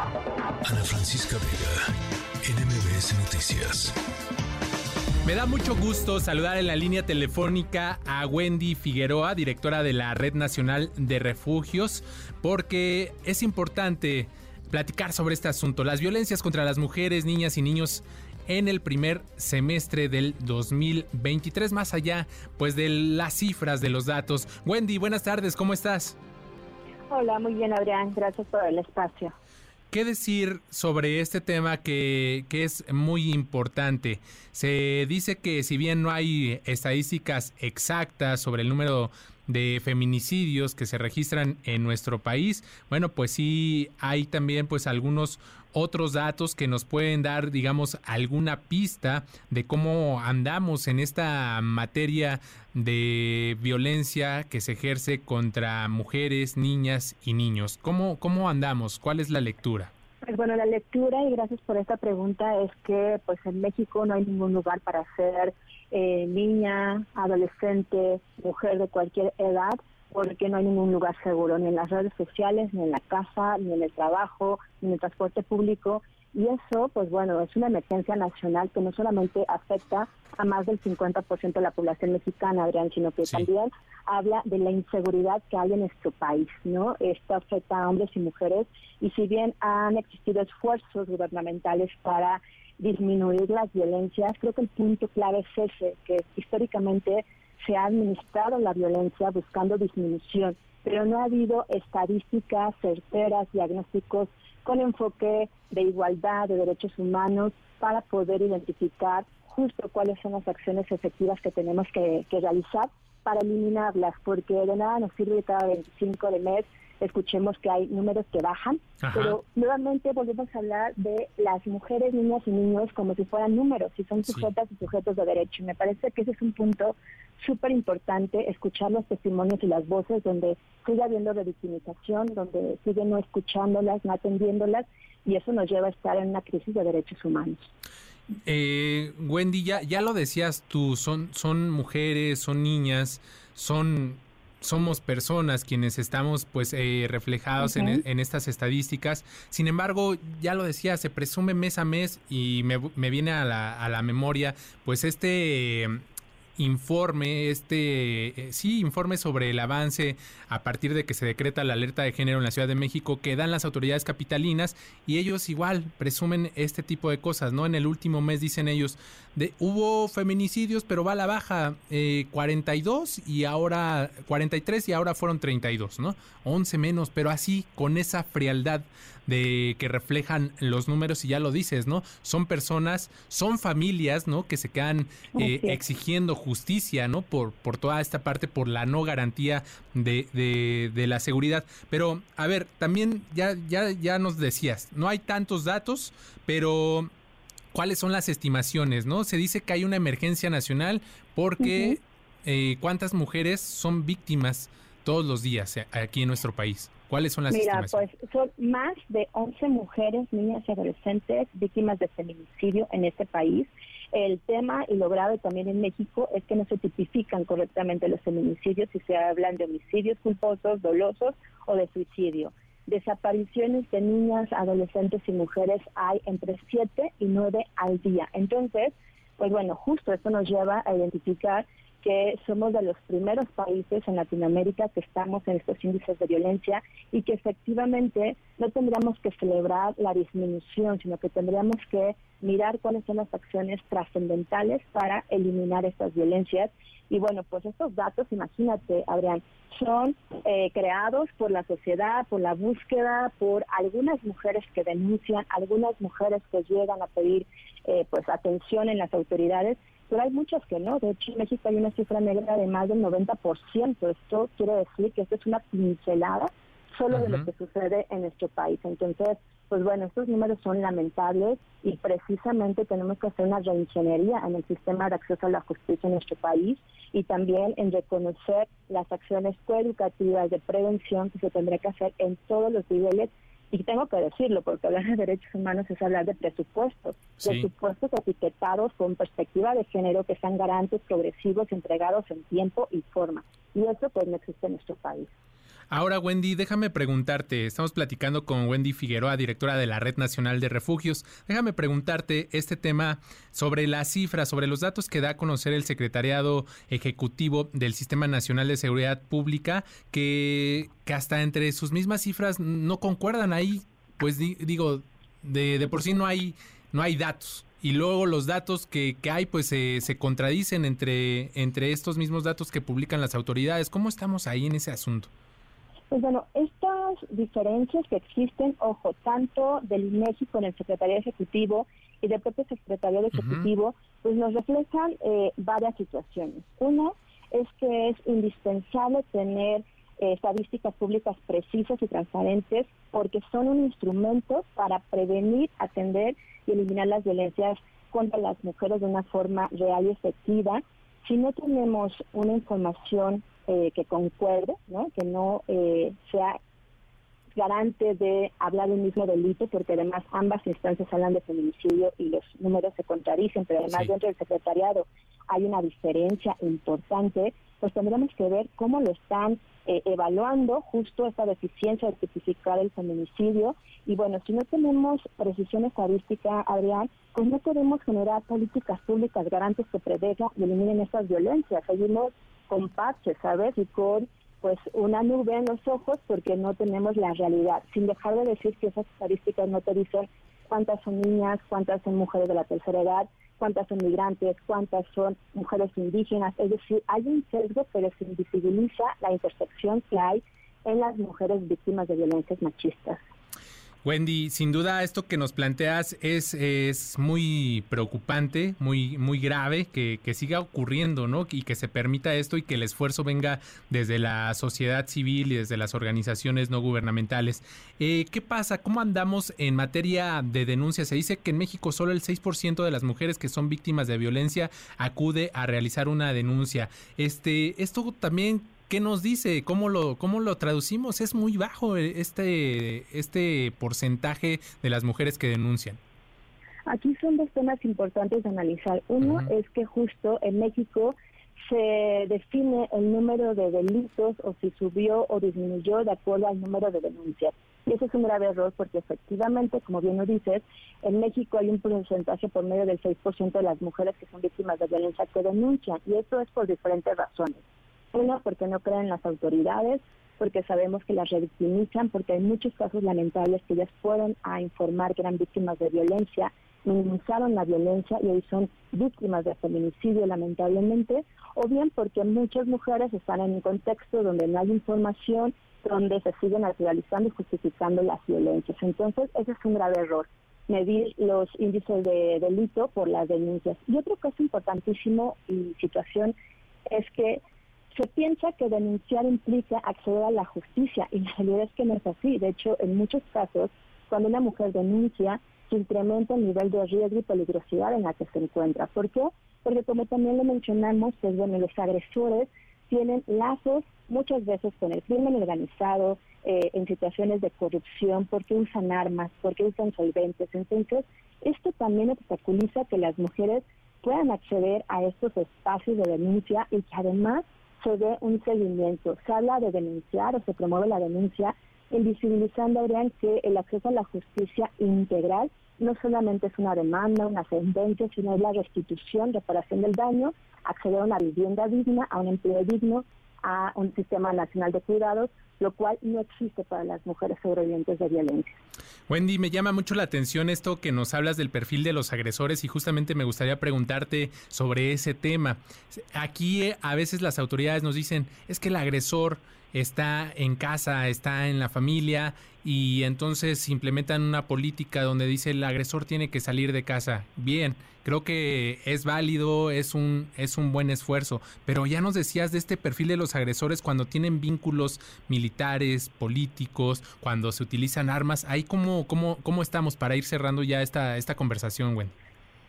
Ana Francisca Vega, NMBS Noticias. Me da mucho gusto saludar en la línea telefónica a Wendy Figueroa, directora de la Red Nacional de Refugios, porque es importante platicar sobre este asunto, las violencias contra las mujeres, niñas y niños en el primer semestre del 2023, más allá pues de las cifras, de los datos. Wendy, buenas tardes, ¿cómo estás? Hola, muy bien Adrián, gracias por el espacio. ¿Qué decir sobre este tema que, que, es muy importante? Se dice que si bien no hay estadísticas exactas sobre el número de feminicidios que se registran en nuestro país, bueno, pues sí hay también pues algunos otros datos que nos pueden dar, digamos, alguna pista de cómo andamos en esta materia de violencia que se ejerce contra mujeres, niñas y niños. ¿Cómo, cómo andamos? ¿Cuál es la lectura? Pues bueno, la lectura, y gracias por esta pregunta, es que pues en México no hay ningún lugar para ser eh, niña, adolescente, mujer de cualquier edad, porque no hay ningún lugar seguro, ni en las redes sociales, ni en la casa, ni en el trabajo, ni en el transporte público. Y eso, pues bueno, es una emergencia nacional que no solamente afecta a más del 50% de la población mexicana, Adrián, sino que también habla de la inseguridad que hay en nuestro país, ¿no? Esto afecta a hombres y mujeres y si bien han existido esfuerzos gubernamentales para disminuir las violencias, creo que el punto clave es ese, que históricamente se ha administrado la violencia buscando disminución, pero no ha habido estadísticas certeras, diagnósticos con enfoque de igualdad, de derechos humanos, para poder identificar justo cuáles son las acciones efectivas que tenemos que, realizar para eliminarlas, porque de nada nos sirve cada 25 de mes escuchemos que hay números que bajan, pero nuevamente volvemos a hablar de las mujeres, niñas y niños como si fueran números, y son sujetas y sujetos de derecho. Y me parece que ese es un punto súper importante, escuchar los testimonios y las voces donde sigue habiendo revictimización, donde sigue no escuchándolas, no atendiéndolas, y eso nos lleva a estar en una crisis de derechos humanos. Eh, Wendy, ya, ya lo decías tú, son, son mujeres, son niñas, son somos personas quienes estamos pues eh, reflejados en, en, estas estadísticas. Sin embargo, ya lo decía, se presume mes a mes y me, me viene a la, a la memoria pues este informe, este, eh, sí, informe sobre el avance a partir de que se decreta la alerta de género en la Ciudad de México que dan las autoridades capitalinas y ellos igual presumen este tipo de cosas, ¿no? En el último mes dicen ellos, de, hubo feminicidios, pero va a la baja, eh, 42 y ahora 43 y ahora fueron 32, ¿no? 11 menos, pero así, con esa frialdad de que reflejan los números y ya lo dices, ¿no? Son personas, son familias, ¿no? Que se quedan eh, exigiendo justicia, ¿no? Por, por toda esta parte, por la no garantía de, de, de, la seguridad. Pero, a ver, también ya, ya, ya nos decías, no hay tantos datos, pero ¿cuáles son las estimaciones, no? Se dice que hay una emergencia nacional porque eh, ¿cuántas mujeres son víctimas todos los días eh, aquí en nuestro país? ¿Cuáles son las Mira, pues son más de 11 mujeres, niñas y adolescentes víctimas de feminicidio en este país. El tema y lo grave también en México es que no se tipifican correctamente los feminicidios si se hablan de homicidios culposos, dolosos o de suicidio. Desapariciones de niñas, adolescentes y mujeres hay entre 7 y 9 al día. Entonces, pues bueno, justo esto nos lleva a identificar que somos de los primeros países en Latinoamérica que estamos en estos índices de violencia y que efectivamente no tendríamos que celebrar la disminución, sino que tendríamos que mirar cuáles son las acciones trascendentales para eliminar estas violencias. Y bueno, pues estos datos, imagínate, Adrián, son eh, creados por la sociedad, por la búsqueda, por algunas mujeres que denuncian, algunas mujeres que llegan a pedir eh, pues atención en las autoridades pero hay muchas que no. De hecho, en México hay una cifra negra de más del 90%. Esto quiere decir que esto es una pincelada solo de lo que sucede en nuestro país. Entonces, pues bueno, estos números son lamentables y precisamente tenemos que hacer una reingeniería en el sistema de acceso a la justicia en nuestro país y también en reconocer las acciones coeducativas de prevención que se tendrá que hacer en todos los niveles y tengo que decirlo, porque hablar de derechos humanos es hablar de presupuestos, presupuestos etiquetados con perspectiva de género que sean garantes, progresivos, entregados en tiempo y forma. Y eso pues no existe en nuestro país. Ahora, Wendy, déjame preguntarte, estamos platicando con Wendy Figueroa, directora de la Red Nacional de Refugios. Déjame preguntarte este tema sobre las cifras, sobre los datos que da a conocer el Secretariado Ejecutivo del Sistema Nacional de Seguridad Pública, que, hasta entre sus mismas cifras no concuerdan ahí, pues digo, de, de por sí no hay, no hay datos y luego los datos que, que hay pues se contradicen entre, entre estos mismos datos que publican las autoridades. ¿Cómo estamos ahí en ese asunto? Pues bueno, estas diferencias que existen, ojo, tanto del INEGI con el Secretario Ejecutivo y del propio Secretario Ejecutivo, pues nos reflejan eh, varias situaciones. Una es que es indispensable tener eh, estadísticas públicas precisas y transparentes porque son un instrumento para prevenir, atender y eliminar las violencias contra las mujeres de una forma real y efectiva. Si no tenemos una información eh, que concuerde, ¿no? que no eh, sea garante de hablar del mismo delito, porque además ambas instancias hablan de feminicidio y los números se contradicen, pero además dentro del secretariado hay una diferencia importante, pues tendremos que ver cómo lo están eh, evaluando justo esta deficiencia de tipificar el feminicidio. Y bueno, si no tenemos precisión estadística, Adrián, pues no podemos generar políticas públicas garantes que prevengan y eliminen estas violencias. Seguimos con ¿sabes? Y con pues una nube en los ojos porque no tenemos la realidad, sin dejar de decir que esas estadísticas no te dicen cuántas son niñas, cuántas son mujeres de la tercera edad, cuántas son migrantes, cuántas son mujeres indígenas, es decir, hay un sesgo pero se invisibiliza la intersección que hay en las mujeres víctimas de violencias machistas. Wendy, sin duda esto que nos planteas es, es muy preocupante, muy, muy grave que, siga ocurriendo, ¿no? Y que se permita esto y que el esfuerzo venga desde la sociedad civil y desde las organizaciones no gubernamentales. Eh, ¿Qué pasa? ¿Cómo andamos en materia de denuncia? Se dice que en México solo el 6% de las mujeres que son víctimas de violencia acude a realizar una denuncia. Este, esto también ¿Qué nos dice? ¿Cómo lo, cómo lo traducimos? Es muy bajo este, este porcentaje de las mujeres que denuncian. Aquí son dos temas importantes de analizar. Uno es que justo en México se define el número de delitos o si subió o disminuyó de acuerdo al número de denuncias. Y eso es un grave error porque efectivamente, como bien lo dices, en México hay un porcentaje por medio del 6% de las mujeres que son víctimas de violencia que denuncian y eso es por diferentes razones. Uno, porque no creen en las autoridades, porque sabemos que las revictimizan, porque hay muchos casos lamentables que ellas fueron a informar que eran víctimas de violencia, minimizaron la violencia y hoy son víctimas de feminicidio lamentablemente, o bien porque muchas mujeres están en un contexto donde no hay información, donde se siguen naturalizando y justificando las violencias. Entonces, ese es un grave error, medir los índices de delito por las denuncias. Y otro caso importantísimo y situación es que se piensa que denunciar implica acceder a la justicia y la realidad es que no es así. De hecho, en muchos casos, cuando una mujer denuncia, se incrementa el nivel de riesgo y peligrosidad en la que se encuentra. ¿Por qué? Porque como también lo mencionamos, pues bueno, los agresores tienen lazos muchas veces con el crimen organizado, eh, en situaciones de corrupción, porque usan armas, porque usan solventes. Entonces, esto también obstaculiza que las mujeres puedan acceder a estos espacios de denuncia y que además se dé un seguimiento. Se habla de denunciar o se promueve la denuncia, invisibilizando, Adrián, que el acceso a la justicia integral no solamente es una demanda, una sentencia, sino es la restitución, reparación del daño, acceder a una vivienda digna, a un empleo digno, a un sistema nacional de cuidados, lo cual no existe para las mujeres sobrevivientes de violencia. Wendy, me llama mucho la atención esto que nos hablas del perfil de los agresores y justamente me gustaría preguntarte sobre ese tema. Aquí eh, a veces las autoridades nos dicen, es que el agresor está en casa, está en la familia y entonces implementan una política donde dice el agresor tiene que salir de casa. Bien, creo que es válido, es un, es un buen esfuerzo, pero ya nos decías de este perfil de los agresores cuando tienen vínculos militares, políticos, cuando se utilizan armas. Ahí cómo, cómo, cómo estamos para ir cerrando ya esta, esta conversación, Gwen.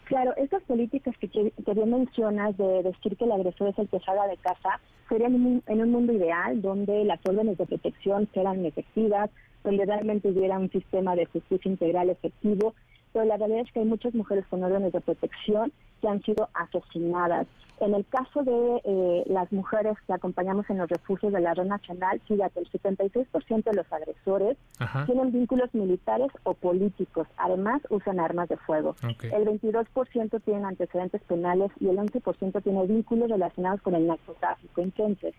Claro, estas políticas que, que, bien mencionas de decir que el agresor es el que salga de casa, serían en un mundo ideal donde las órdenes de protección fueran efectivas, donde realmente hubiera un sistema de justicia integral efectivo, pero la realidad es que hay muchas mujeres con órdenes de protección que han sido asesinadas. En el caso de eh, las mujeres que acompañamos en los refugios de la red nacional, fíjate, el 76% de los agresores tienen vínculos militares o políticos. Además, usan armas de fuego. El 22% tienen antecedentes penales y el 11% tiene vínculos relacionados con el narcotráfico. Entonces,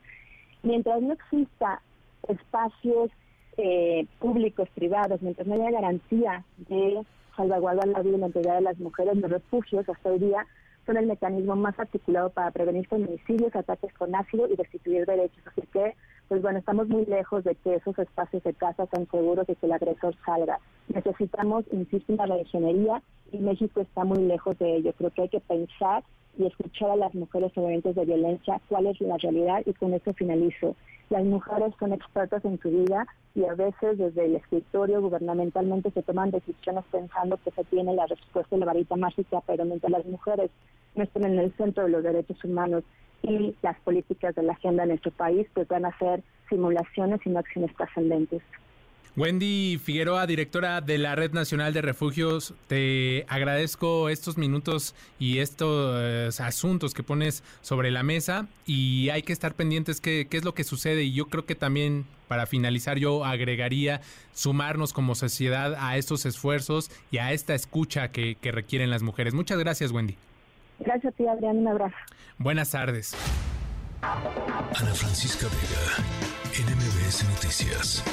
mientras no exista espacios eh, públicos, privados, mientras no haya garantía de salvaguardar la vida y la integridad de las mujeres, los refugios hasta hoy día son el mecanismo más articulado para prevenir feminicidios, ataques con ácido y restituir derechos. Así que, pues bueno, estamos muy lejos de que esos espacios de casa sean seguros de que el agresor salga. Necesitamos, insisto, una reingeniería y México está muy lejos de ello. Creo que hay que pensar y escuchar a las mujeres sobrevivientes de violencia cuál es la realidad y con eso finalizo. Las mujeres son expertas en su vida y a veces desde el escritorio gubernamentalmente se toman decisiones pensando que se tiene la respuesta de la varita mágica, pero mientras las mujeres no estén en el centro de los derechos humanos y las políticas de la agenda en nuestro país, pues van a ser simulaciones y no acciones trascendentes. Wendy Figueroa, directora de la Red Nacional de Refugios, te agradezco estos minutos y estos asuntos que pones sobre la mesa y hay que estar pendientes qué, qué es lo que sucede y yo creo que también para finalizar yo agregaría sumarnos como sociedad a estos esfuerzos y a esta escucha que, que requieren las mujeres. Muchas gracias, Wendy. Gracias a ti, Adrián. Un abrazo. Buenas tardes. Ana Francisca Vega, NMBS Noticias.